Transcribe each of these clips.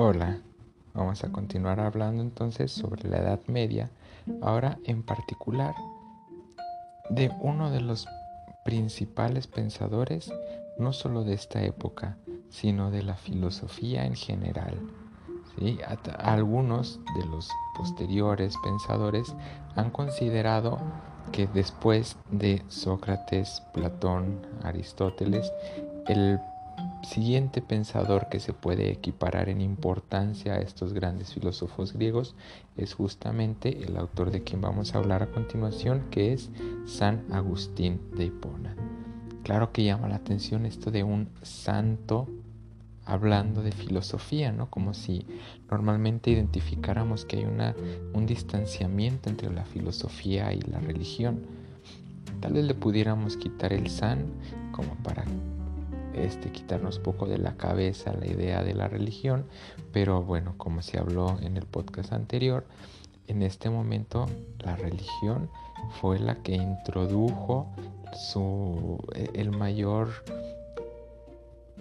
Hola, vamos a continuar hablando entonces sobre la Edad Media, ahora en particular de uno de los principales pensadores, no solo de esta época, sino de la filosofía en general. ¿sí? Algunos de los posteriores pensadores han considerado que después de Sócrates, Platón, Aristóteles, el siguiente pensador que se puede equiparar en importancia a estos grandes filósofos griegos es justamente el autor de quien vamos a hablar a continuación, que es San Agustín de Hipona. Claro que llama la atención esto de un santo hablando de filosofía, ¿no? Como si normalmente identificáramos que hay una, un distanciamiento entre la filosofía y la religión. Tal vez le pudiéramos quitar el san como para este, quitarnos poco de la cabeza la idea de la religión, pero bueno, como se habló en el podcast anterior, en este momento la religión fue la que introdujo su, e, el mayor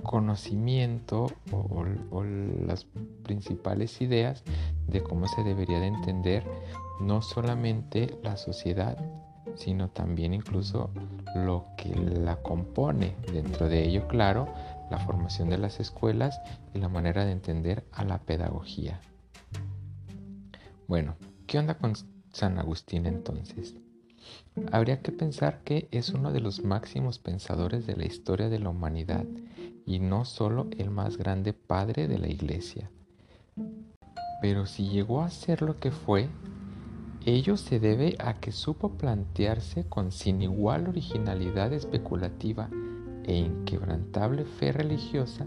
conocimiento o, o, las principales ideas de cómo se debería de entender no solamente la sociedad, sino también incluso lo que la compone. Dentro de ello, claro, la formación de las escuelas y la manera de entender a la pedagogía. Bueno, ¿qué onda con San Agustín entonces? Habría que pensar que es uno de los máximos pensadores de la historia de la humanidad y no solo el más grande padre de la iglesia. Pero si llegó a ser lo que fue, Ello se debe a que supo plantearse con sin igual originalidad especulativa e inquebrantable fe religiosa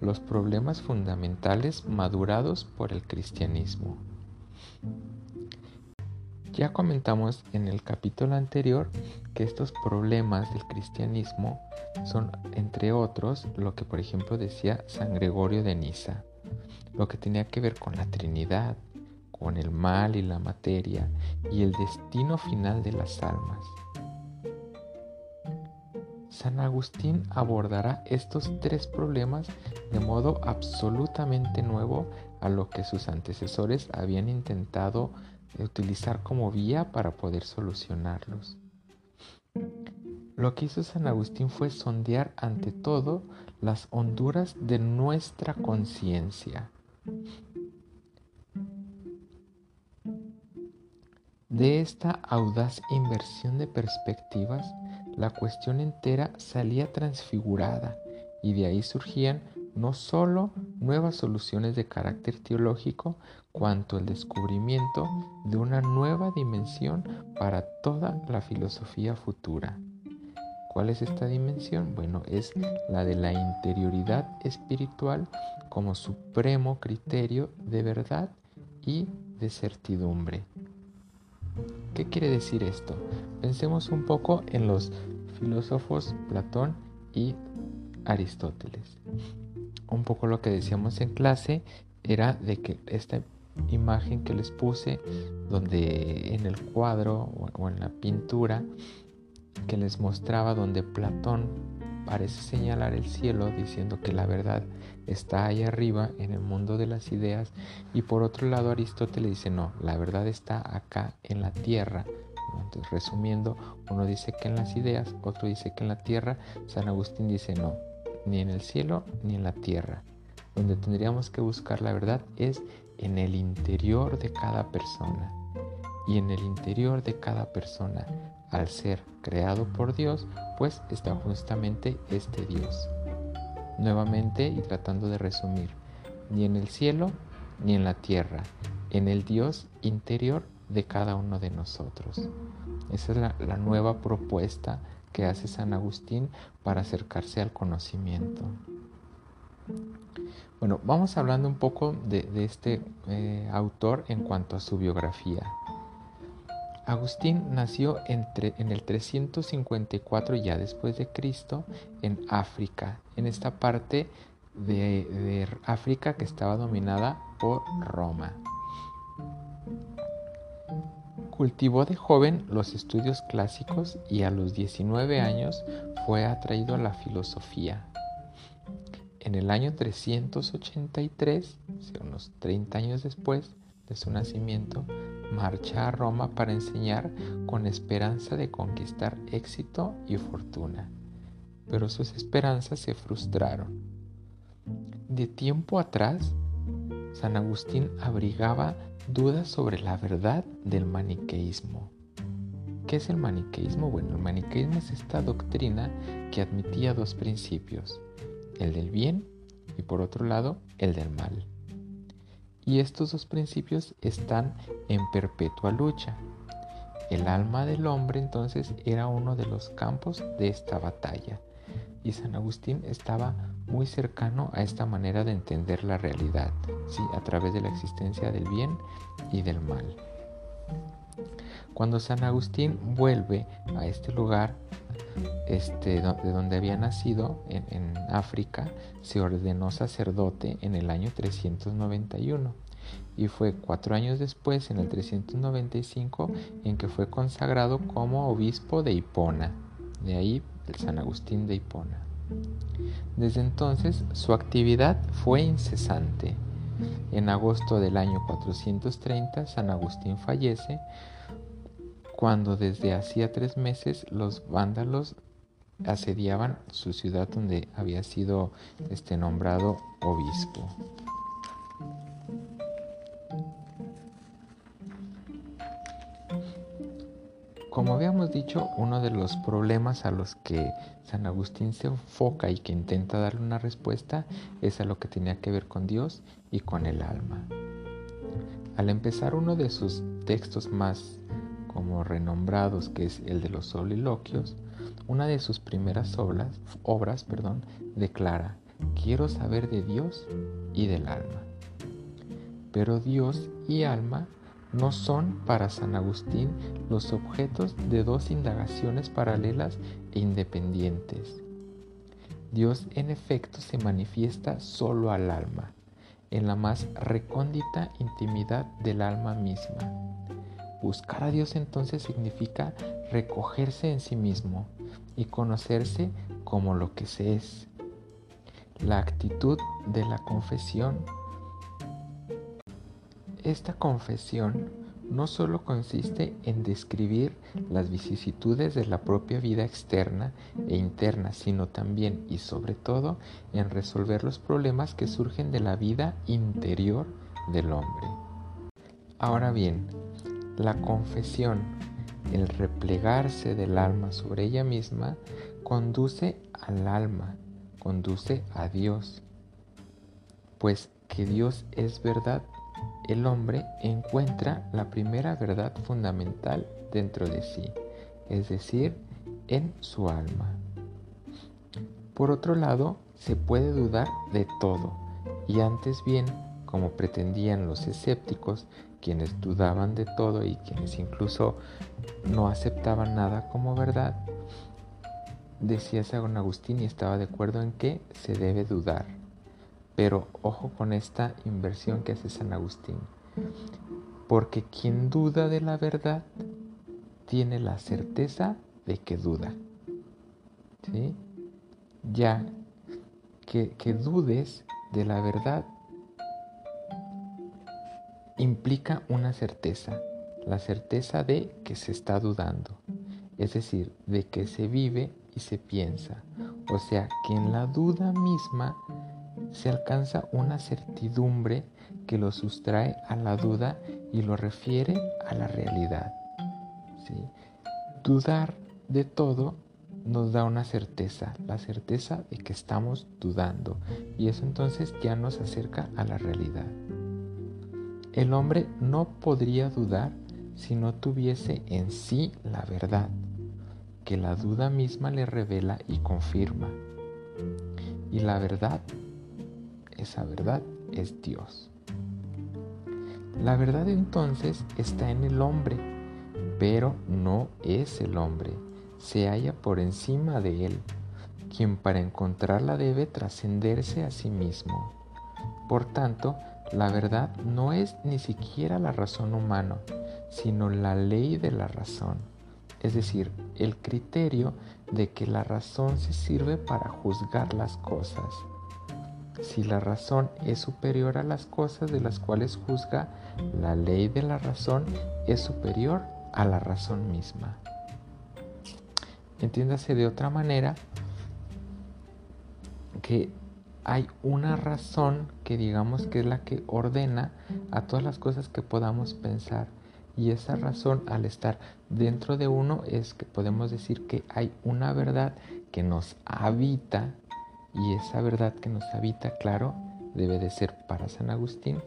los problemas fundamentales madurados por el cristianismo. Ya comentamos en el capítulo anterior que estos problemas del cristianismo son, entre otros, lo que por ejemplo decía San Gregorio de Niza, lo que tenía que ver con la Trinidad, con el mal y la materia y el destino final de las almas. San Agustín abordará estos tres problemas de modo absolutamente nuevo a lo que sus antecesores habían intentado utilizar como vía para poder solucionarlos. Lo que hizo San Agustín fue sondear ante todo las honduras de nuestra conciencia De esta audaz inversión de perspectivas, la cuestión entera salía transfigurada y de ahí surgían no sólo nuevas soluciones de carácter teológico, cuanto el descubrimiento de una nueva dimensión para toda la filosofía futura. ¿Cuál es esta dimensión? Bueno, es la de la interioridad espiritual como supremo criterio de verdad y de certidumbre. ¿Qué quiere decir esto? Pensemos un poco en los filósofos Platón y Aristóteles. Un poco lo que decíamos en clase era de que esta imagen que les puse, donde en el cuadro o en la pintura que les mostraba donde Platón parece señalar el cielo diciendo que la verdad está ahí arriba en el mundo de las ideas y por otro lado Aristóteles dice no, la verdad está acá en la tierra. Entonces resumiendo, uno dice que en las ideas, otro dice que en la tierra, San Agustín dice no, ni en el cielo ni en la tierra. Donde tendríamos que buscar la verdad es en el interior de cada persona. Y en el interior de cada persona, al ser creado por Dios, pues está justamente este Dios. Nuevamente y tratando de resumir, ni en el cielo ni en la tierra, en el Dios interior de cada uno de nosotros. Esa es la, nueva propuesta que hace San Agustín para acercarse al conocimiento. Bueno, vamos hablando un poco de, este eh, autor en cuanto a su biografía. Agustín nació entre, en el 354 ya después de Cristo en África, en esta parte de, de África que estaba dominada por Roma. Cultivó de joven los estudios clásicos y a los 19 años fue atraído a la filosofía. en el año 383, unos 30 años después de su nacimiento, marcha a Roma para enseñar con esperanza de conquistar éxito y fortuna. Pero sus esperanzas se frustraron. De tiempo atrás, San Agustín abrigaba dudas sobre la verdad del maniqueísmo. ¿Qué es el maniqueísmo? Bueno, el maniqueísmo es esta doctrina que admitía dos principios, el del bien y por otro lado el del mal. Y estos dos principios están en perpetua lucha. El alma del hombre entonces era uno de los campos de esta batalla y San Agustín estaba muy cercano a esta manera de entender la realidad, ¿sí? a través de la existencia del bien y del mal. Cuando San Agustín vuelve a este lugar, este, de donde había nacido, en, en África, se ordenó sacerdote en el año 391 y fue cuatro años después, en el 395, en que fue consagrado como obispo de Hipona, de ahí el San Agustín de Hipona. Desde entonces su actividad fue incesante. En agosto del año 430 San Agustín fallece cuando desde hacía tres meses los vándalos asediaban su ciudad donde había sido este nombrado obispo. Como habíamos dicho, uno de los problemas a los que San Agustín se enfoca y que intenta darle una respuesta es a lo que tenía que ver con Dios y con el alma. Al empezar uno de sus textos más como renombrados, que es el de los soliloquios, una de sus primeras obras, obras perdón, declara, quiero saber de Dios y del alma. Pero Dios y alma no son para San Agustín los objetos de dos indagaciones paralelas e independientes. Dios en efecto se manifiesta solo al alma, en la más recóndita intimidad del alma misma. Buscar a Dios entonces significa recogerse en sí mismo y conocerse como lo que se es. La actitud de la confesión esta confesión no solo consiste en describir las vicisitudes de la propia vida externa e interna, sino también y sobre todo en resolver los problemas que surgen de la vida interior del hombre. Ahora bien, la confesión, el replegarse del alma sobre ella misma, conduce al alma, conduce a Dios, pues que Dios es verdad el hombre encuentra la primera verdad fundamental dentro de sí, es decir, en su alma. Por otro lado, se puede dudar de todo, y antes bien, como pretendían los escépticos, quienes dudaban de todo y quienes incluso no aceptaban nada como verdad, decía San Agustín y estaba de acuerdo en que se debe dudar. Pero ojo con esta inversión que hace San Agustín. Porque quien duda de la verdad tiene la certeza de que duda. ¿Sí? Ya que, que dudes de la verdad implica una certeza, la certeza de que se está dudando, es decir, de que se vive y se piensa. O sea, que en la duda misma se alcanza una certidumbre que lo sustrae a la duda y lo refiere a la realidad. Dudar de todo nos da una certeza, la certeza de que estamos dudando y eso entonces ya nos acerca a la realidad. El hombre no podría dudar si no tuviese en sí la verdad, que la duda misma le revela y confirma. Y la verdad esa verdad es Dios. La verdad entonces está en el hombre, pero no es el hombre, se halla por encima de él, quien para encontrarla debe trascenderse a sí mismo. Por tanto, la verdad no es ni siquiera la razón humana, sino la ley de la razón, es decir, el criterio de que la razón se sirve para juzgar las cosas Si la razón es superior a las cosas de las cuales juzga, la ley de la razón es superior a la razón misma. Entiéndase de otra manera que hay una razón que digamos que es la que ordena a todas las cosas que podamos pensar. Y esa razón al estar dentro de uno es que podemos decir que hay una verdad que nos habita y esa verdad que nos habita, claro, debe de ser para San Agustín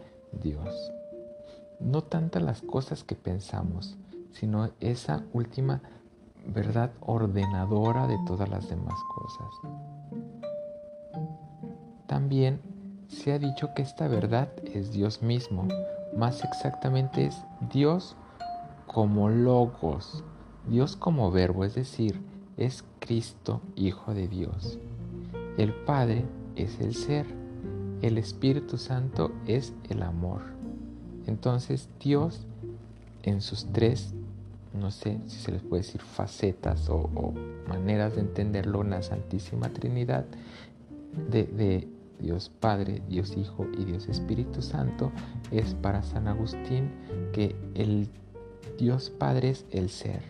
Dios. No tanto las cosas que pensamos, sino esa última verdad ordenadora de todas las demás cosas. También se ha dicho que esta verdad es Dios mismo, más exactamente es Dios como logos, Dios como verbo, es decir, es Cristo, Hijo de Dios. El Padre es el ser, el Espíritu Santo es el amor. Entonces Dios en sus tres, no sé si se les puede decir facetas o, maneras de entenderlo en la Santísima Trinidad, de, Dios Padre, Dios Hijo y Dios Espíritu Santo, es para San Agustín que el Dios Padre es el ser,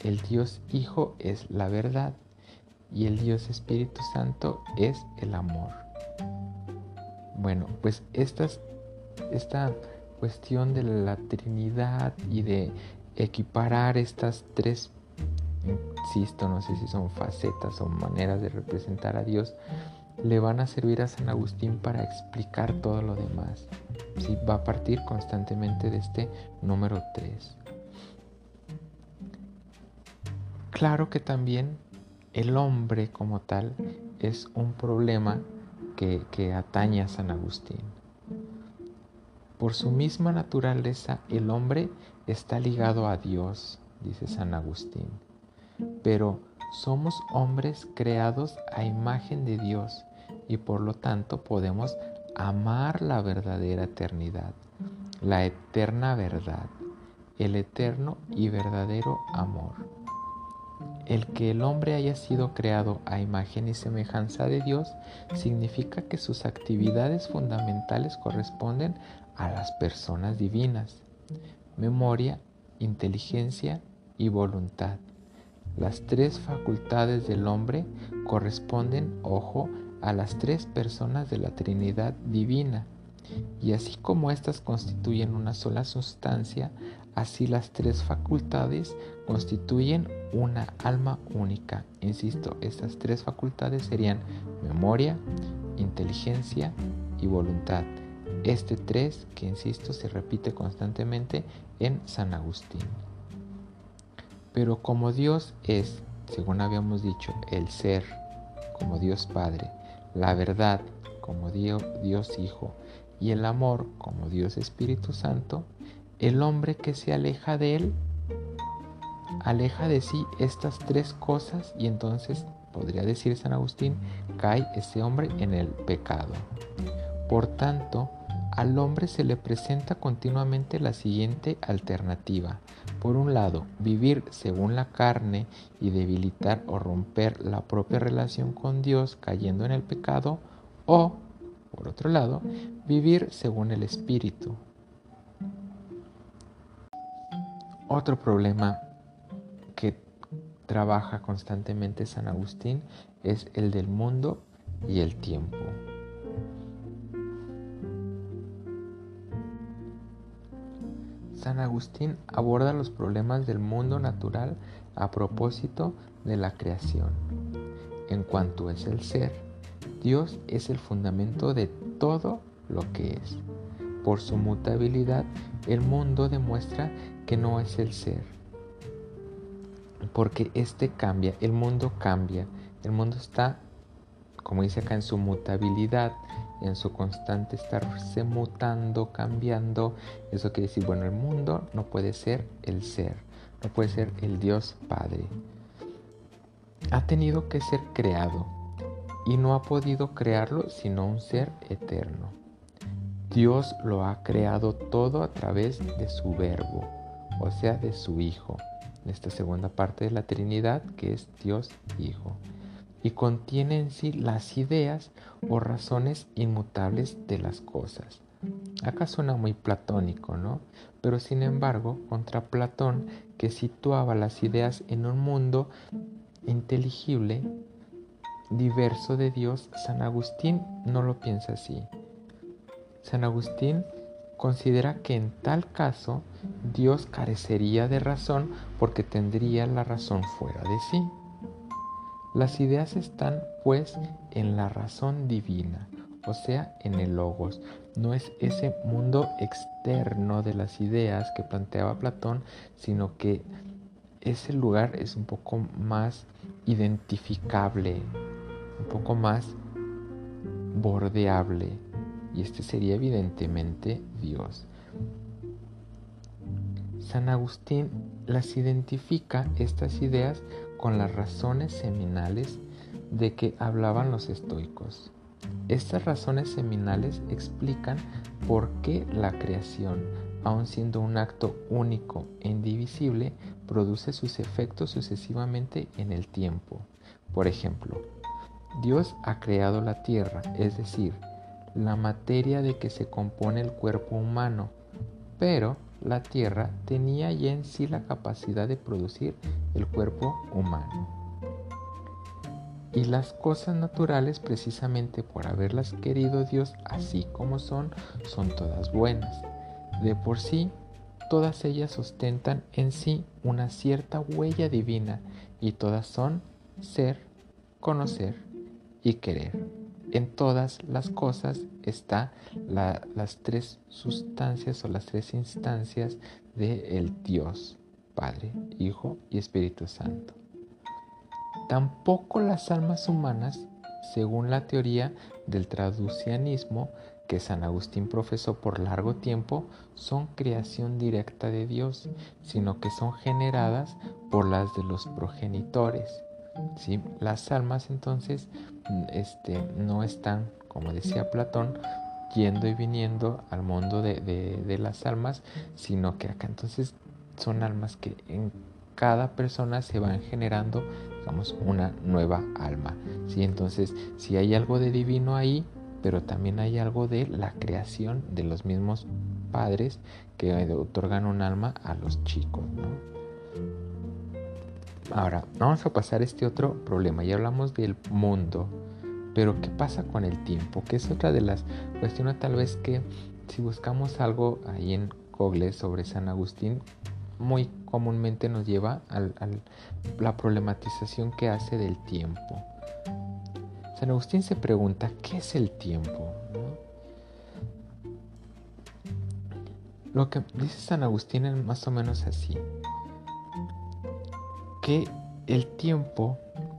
el Dios Hijo es la verdad y el Dios Espíritu Santo es el amor. Bueno, pues esta, esta cuestión de la Trinidad y de equiparar estas tres, insisto, no sé si son facetas o maneras de representar a Dios, le van a servir a San Agustín para explicar todo lo demás. ¿sí? Va a partir constantemente de este número 3. Claro que también el hombre como tal es un problema que, que atañe a San Agustín. Por su misma naturaleza, el hombre está ligado a Dios, dice San Agustín. Pero somos hombres creados a imagen de Dios y por lo tanto podemos amar la verdadera eternidad, la eterna verdad, el eterno y verdadero amor. El que el hombre haya sido creado a imagen y semejanza de Dios significa que sus actividades fundamentales corresponden a las personas divinas, memoria, inteligencia y voluntad. Las tres facultades del hombre corresponden, ojo, a las tres personas de la Trinidad divina. Y así como éstas constituyen una sola sustancia, así las tres facultades constituyen una alma única. Insisto, estas tres facultades serían memoria, inteligencia y voluntad. Este tres, que insisto, se repite constantemente en San Agustín. Pero como Dios es, según habíamos dicho, el ser, como Dios Padre, la verdad, como Dios, Hijo, y el amor, como Dios Espíritu Santo, el hombre que se aleja de él aleja de sí estas tres cosas y entonces, podría decir San Agustín, cae ese hombre en el pecado. Por tanto, al hombre se le presenta continuamente la siguiente alternativa. Por un lado, vivir según la carne y debilitar o romper la propia relación con Dios cayendo en el pecado, o, por otro lado, vivir según el Espíritu. Otro problema que trabaja constantemente San Agustín es el del mundo y el tiempo. San Agustín aborda los problemas del mundo natural a propósito de la creación. En cuanto es el ser, Dios es el fundamento de todo lo que es. Por su mutabilidad, el mundo demuestra que no es el ser, porque este cambia, el mundo cambia, el mundo está, como dice acá, en su mutabilidad, en su constante estarse mutando, cambiando. Eso quiere decir, bueno, el mundo no puede ser el ser, no puede ser el Dios Padre. Ha tenido que ser creado y no ha podido crearlo sino un ser eterno. Dios lo ha creado todo a través de su verbo, o sea, de su Hijo esta segunda parte de la Trinidad que es Dios Hijo. Y contiene en sí las ideas o razones inmutables de las cosas. Acá suena muy platónico, ¿no? Pero sin embargo, contra Platón, que situaba las ideas en un mundo inteligible, diverso de Dios, San Agustín no lo piensa así. San Agustín considera que en tal caso Dios carecería de razón porque tendría la razón fuera de sí. Las ideas están pues en la razón divina, o sea, en el logos. No es ese mundo externo de las ideas que planteaba Platón, sino que ese lugar es un poco más identificable, un poco más bordeable. Y este sería evidentemente Dios. San Agustín las identifica estas ideas con las razones seminales de que hablaban los estoicos. Estas razones seminales explican por qué la creación, aun siendo un acto único e indivisible, produce sus efectos sucesivamente en el tiempo. Por ejemplo, Dios ha creado la tierra, es decir, la materia de que se compone el cuerpo humano, pero la tierra tenía ya en sí la capacidad de producir el cuerpo humano. Y las cosas naturales, precisamente por haberlas querido Dios así como son, son todas buenas. De por sí, todas ellas ostentan en sí una cierta huella divina y todas son ser, conocer y querer en todas las cosas está las tres sustancias o las tres instancias del el Dios, Padre, Hijo y Espíritu Santo. Tampoco las almas humanas, según la teoría del traducianismo que San Agustín profesó por largo tiempo, son creación directa de Dios, sino que son generadas por las de los progenitores ¿sí? Las almas entonces mm, este, no están, como decía Platón, yendo y viniendo al mundo de, las almas, sino que acá entonces son almas que en cada persona se van generando, digamos, una nueva alma. ¿sí? Entonces, si hay algo de divino ahí, pero también hay algo de la creación de los mismos padres que otorgan un alma a los chicos. ¿no? Ahora, vamos a pasar a este otro problema. Ya hablamos del mundo, pero ¿qué pasa con el tiempo? Que es otra de las cuestiones tal vez que si buscamos algo ahí en Google sobre San Agustín, muy comúnmente nos lleva a la problematización que hace del tiempo. San Agustín se pregunta, ¿qué es el tiempo? Lo que dice San Agustín es más o menos así que el tiempo,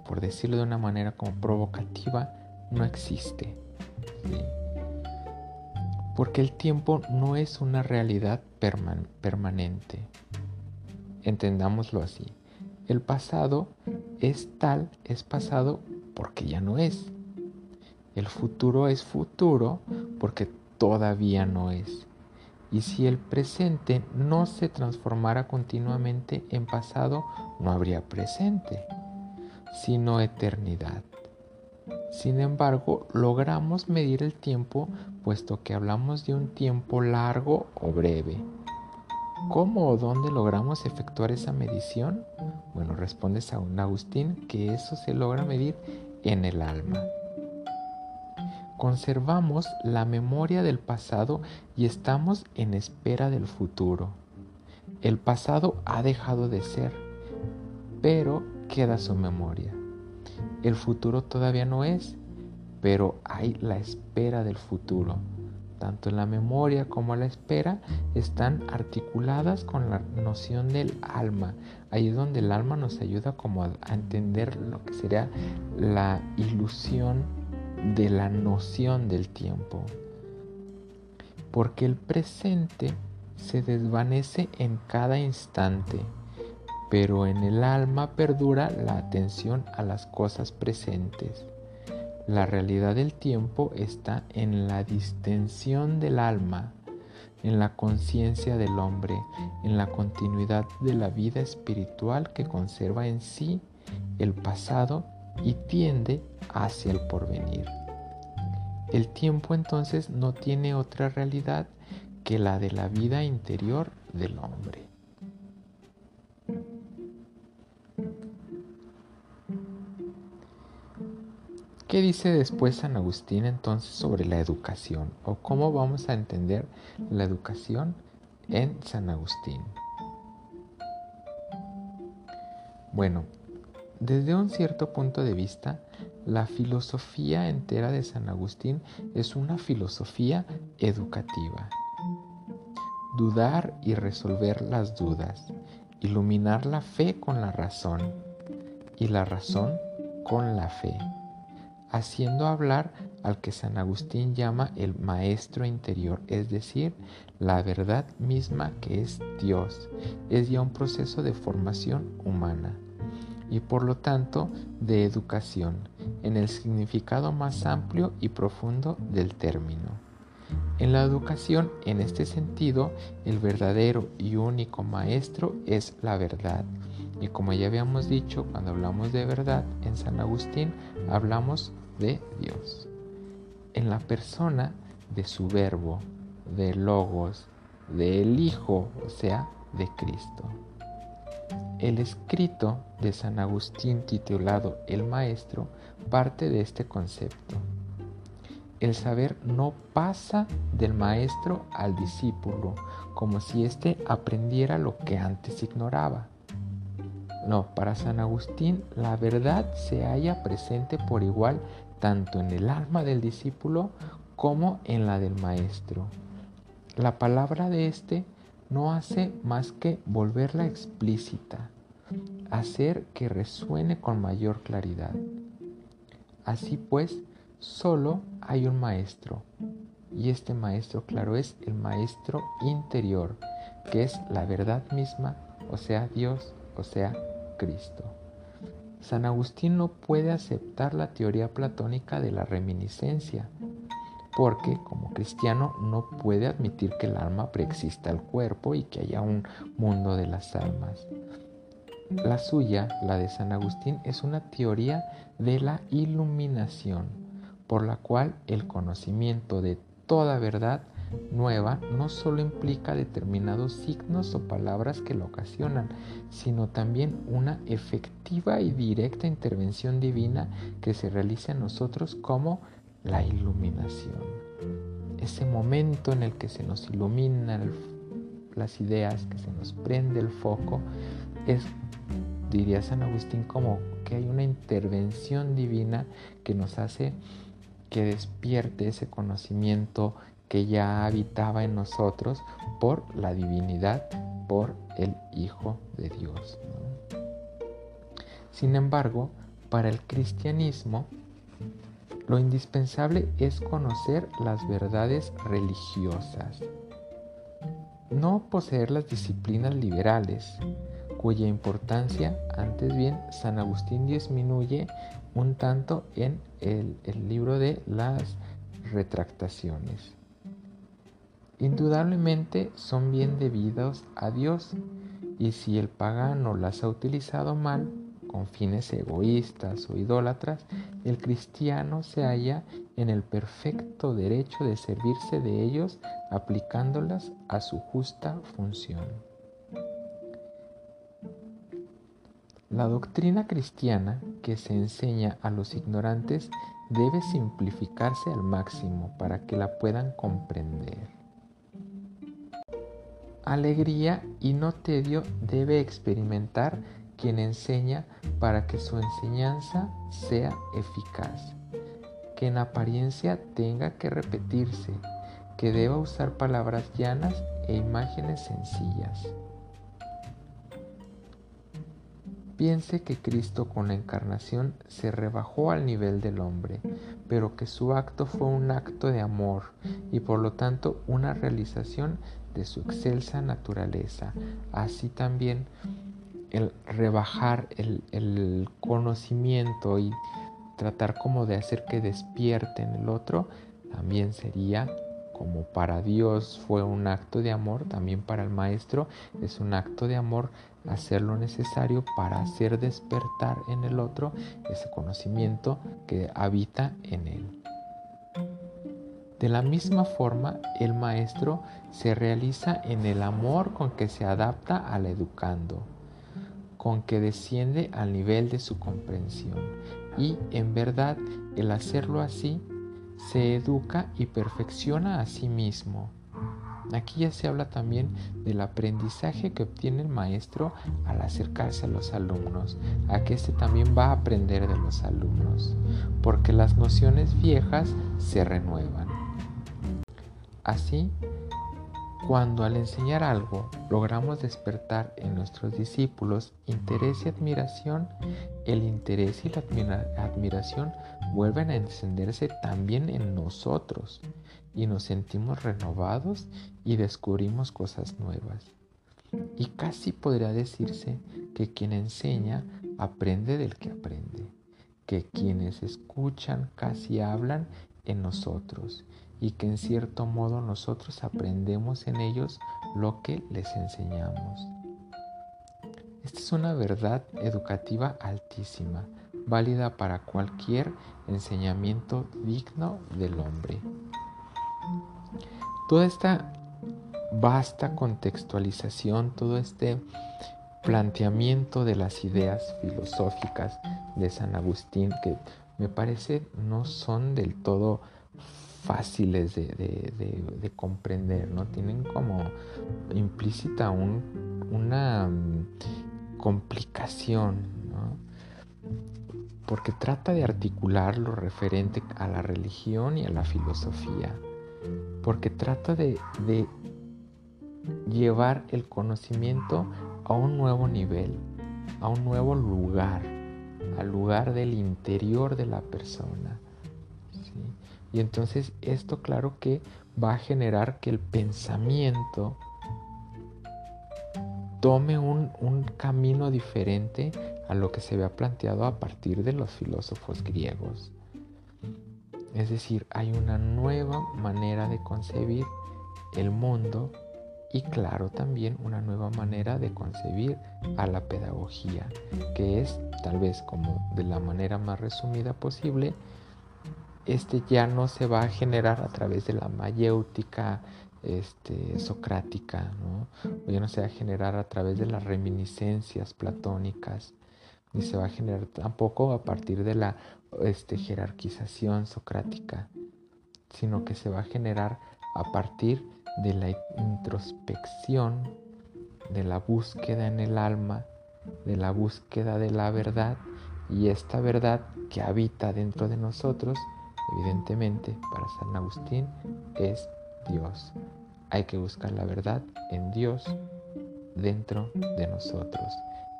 por decirlo de una manera como provocativa, no existe. Porque el tiempo no es una realidad permanente. Entendámoslo así. El pasado es tal, es pasado porque ya no es. El futuro es futuro porque todavía no es. Y si el presente no se transformara continuamente en pasado, no habría presente, sino eternidad. Sin embargo, logramos medir el tiempo puesto que hablamos de un tiempo largo o breve. ¿Cómo o dónde logramos efectuar esa medición? Bueno, responde San Agustín que eso se logra medir en el alma. Conservamos la memoria del pasado y estamos en espera del futuro. El pasado ha dejado de ser, pero queda su memoria. El futuro todavía no es, pero hay la espera del futuro. Tanto la memoria como la espera están articuladas con la noción del alma. Ahí es donde el alma nos ayuda como a, entender lo que sería la ilusión de la noción del tiempo, porque el presente se desvanece en cada instante, pero en el alma perdura la atención a las cosas presentes. La realidad del tiempo está en la distensión del alma, en la conciencia del hombre, en la continuidad de la vida espiritual que conserva en sí el pasado y tiende hacia el porvenir. El tiempo entonces no tiene otra realidad que la de la vida interior del hombre. ¿Qué dice después San Agustín entonces sobre la educación? ¿O cómo vamos a entender la educación en San Agustín? Bueno, desde un cierto punto de vista, la filosofía entera de San Agustín es una filosofía educativa. Dudar y resolver las dudas, iluminar la fe con la razón y la razón con la fe haciendo hablar al que San Agustín llama el maestro interior, es decir, la verdad misma que es Dios. Es ya un proceso de formación humana y por lo tanto de educación, en el significado más amplio y profundo del término. En la educación, en este sentido, el verdadero y único maestro es la verdad. Y como ya habíamos dicho, cuando hablamos de verdad en San Agustín, hablamos de Dios, en la persona de su verbo, de Logos, del Hijo, o sea, de Cristo. El escrito de San Agustín titulado El Maestro parte de este concepto. El saber no pasa del maestro al discípulo, como si éste aprendiera lo que antes ignoraba. No, para San Agustín la verdad se halla presente por igual tanto en el alma del discípulo como en la del maestro. La palabra de éste no hace más que volverla explícita, hacer que resuene con mayor claridad. Así pues, solo hay un maestro, y este maestro, claro, es el maestro interior, que es la verdad misma, o sea, Dios, o sea, Cristo. San Agustín no puede aceptar la teoría platónica de la reminiscencia, porque como cristiano no puede admitir que el alma preexista al cuerpo y que haya un mundo de las almas. La suya, la de San Agustín, es una teoría de la iluminación, por la cual el conocimiento de toda verdad nueva no solo implica determinados signos o palabras que lo ocasionan, sino también una efectiva y directa intervención divina que se realiza en nosotros como la iluminación. Ese momento en el que se nos iluminan las ideas, que se nos prende el foco, es, diría San Agustín, como que hay una intervención divina que nos hace que despierte ese conocimiento que ya habitaba en nosotros por la divinidad, por el Hijo de Dios. Sin embargo, para el cristianismo, lo indispensable es conocer las verdades religiosas, no poseer las disciplinas liberales, cuya importancia antes bien San Agustín disminuye un tanto en el, libro de las retractaciones indudablemente son bien debidos a Dios y si el pagano las ha utilizado mal, con fines egoístas o idólatras, el cristiano se halla en el perfecto derecho de servirse de ellos aplicándolas a su justa función. La doctrina cristiana que se enseña a los ignorantes debe simplificarse al máximo para que la puedan comprender. Alegría y no tedio debe experimentar quien enseña para que su enseñanza sea eficaz, que en apariencia tenga que repetirse, que deba usar palabras llanas e imágenes sencillas. Piense que Cristo con la encarnación se rebajó al nivel del hombre, pero que su acto fue un acto de amor y por lo tanto una realización de su excelsa naturaleza. Así también el rebajar el, conocimiento y tratar como de hacer que despierte en el otro, también sería como para Dios fue un acto de amor, también para el maestro es un acto de amor hacer lo necesario para hacer despertar en el otro ese conocimiento que habita en él. De la misma forma, el maestro se realiza en el amor con que se adapta al educando, con que desciende al nivel de su comprensión. Y en verdad, el hacerlo así, se educa y perfecciona a sí mismo. Aquí ya se habla también del aprendizaje que obtiene el maestro al acercarse a los alumnos, a que éste también va a aprender de los alumnos, porque las nociones viejas se renuevan. Así, cuando al enseñar algo logramos despertar en nuestros discípulos interés y admiración, el interés y la admiración vuelven a encenderse también en nosotros y nos sentimos renovados y descubrimos cosas nuevas. Y casi podría decirse que quien enseña aprende del que aprende, que quienes escuchan casi hablan en nosotros y que en cierto modo nosotros aprendemos en ellos lo que les enseñamos. Esta es una verdad educativa altísima, válida para cualquier enseñamiento digno del hombre. Toda esta vasta contextualización, todo este planteamiento de las ideas filosóficas de San Agustín, que me parece no son del todo fáciles de, comprender, ¿no? Tienen como implícita una mm, complicación, ¿no? Porque trata de articular lo referente a la religión y a la filosofía, porque trata de, de llevar el conocimiento a un nuevo nivel, a un nuevo lugar, al lugar del interior de la persona y entonces esto claro que va a generar que el pensamiento tome un, camino diferente a lo que se había planteado a partir de los filósofos griegos. Es decir, hay una nueva manera de concebir el mundo y claro también una nueva manera de concebir a la pedagogía, que es tal vez como de la manera más resumida posible, este ya no se va a generar a través de la mayéutica este, socrática, ¿no? O ya no se va a generar a través de las reminiscencias platónicas, ni se va a generar tampoco a partir de la este, jerarquización socrática, sino que se va a generar a partir de la introspección, de la búsqueda en el alma, de la búsqueda de la verdad, y esta verdad que habita dentro de nosotros Evidentemente, para San Agustín es Dios. Hay que buscar la verdad en Dios dentro de nosotros.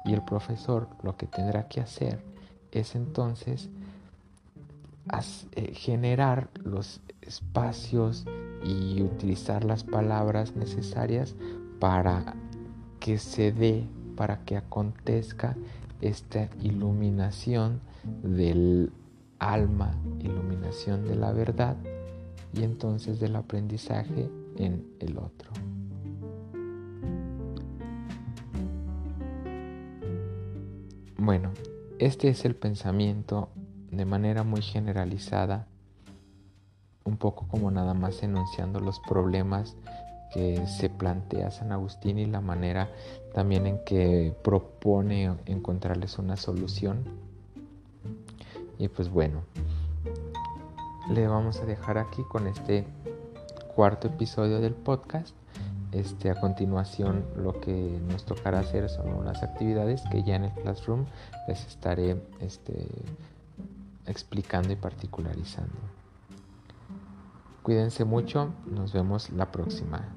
Y el profesor lo que tendrá que hacer es entonces eh, generar los espacios y utilizar las palabras necesarias para que se dé, para que acontezca esta iluminación del alma, iluminación de la verdad y entonces del aprendizaje en el otro. Bueno, este es el pensamiento de manera muy generalizada, un poco como nada más enunciando los problemas que se plantea San Agustín y la manera también en que propone encontrarles una solución y pues bueno, le vamos a dejar aquí con este cuarto episodio del podcast. Este, a continuación lo que nos tocará hacer son unas actividades que ya en el Classroom les estaré este, explicando y particularizando. Cuídense mucho, nos vemos la próxima.